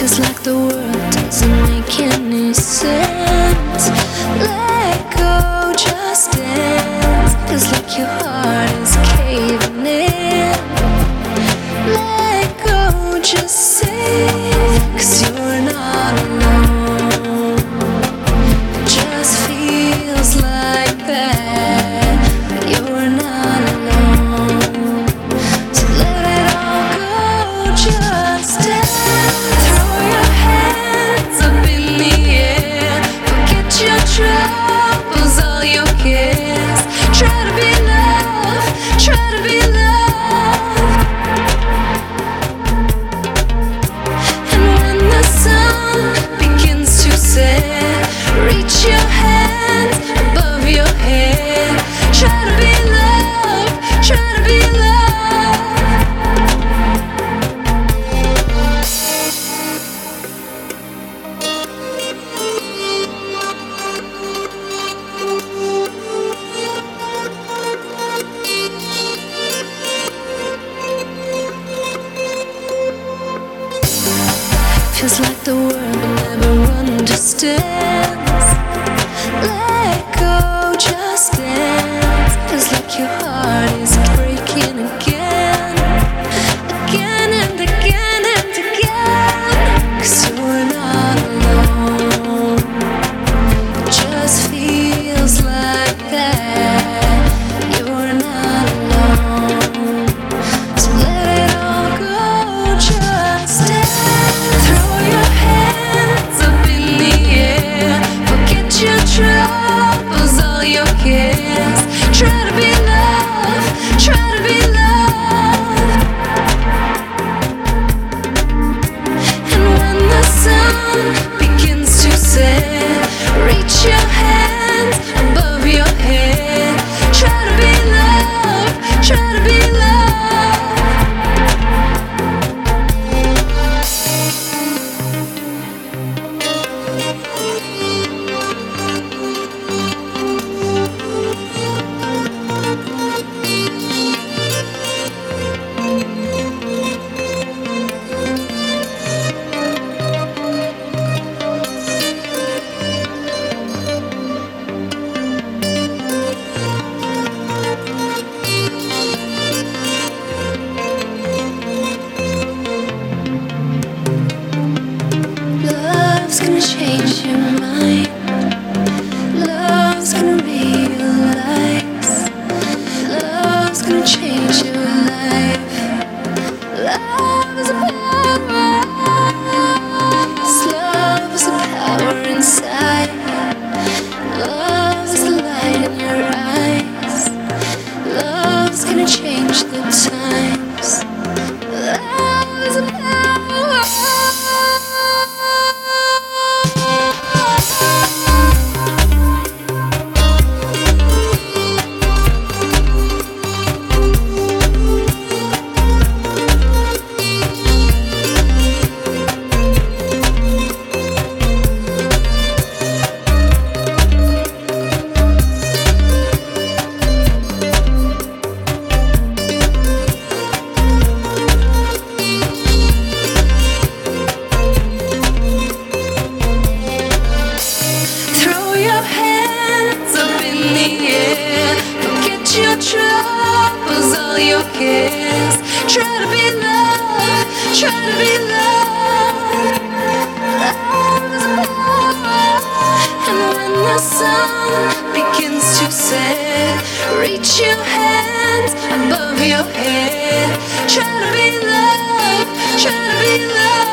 feels like the world doesn't make any sense. Let go, just dance. Feels like your heart is caving in. Let go, just. never understand. lose all your cares. Try to be loved. try to be loved. And when the sun begins to set, reach your hands above your head. Try to be loved. try to be loved.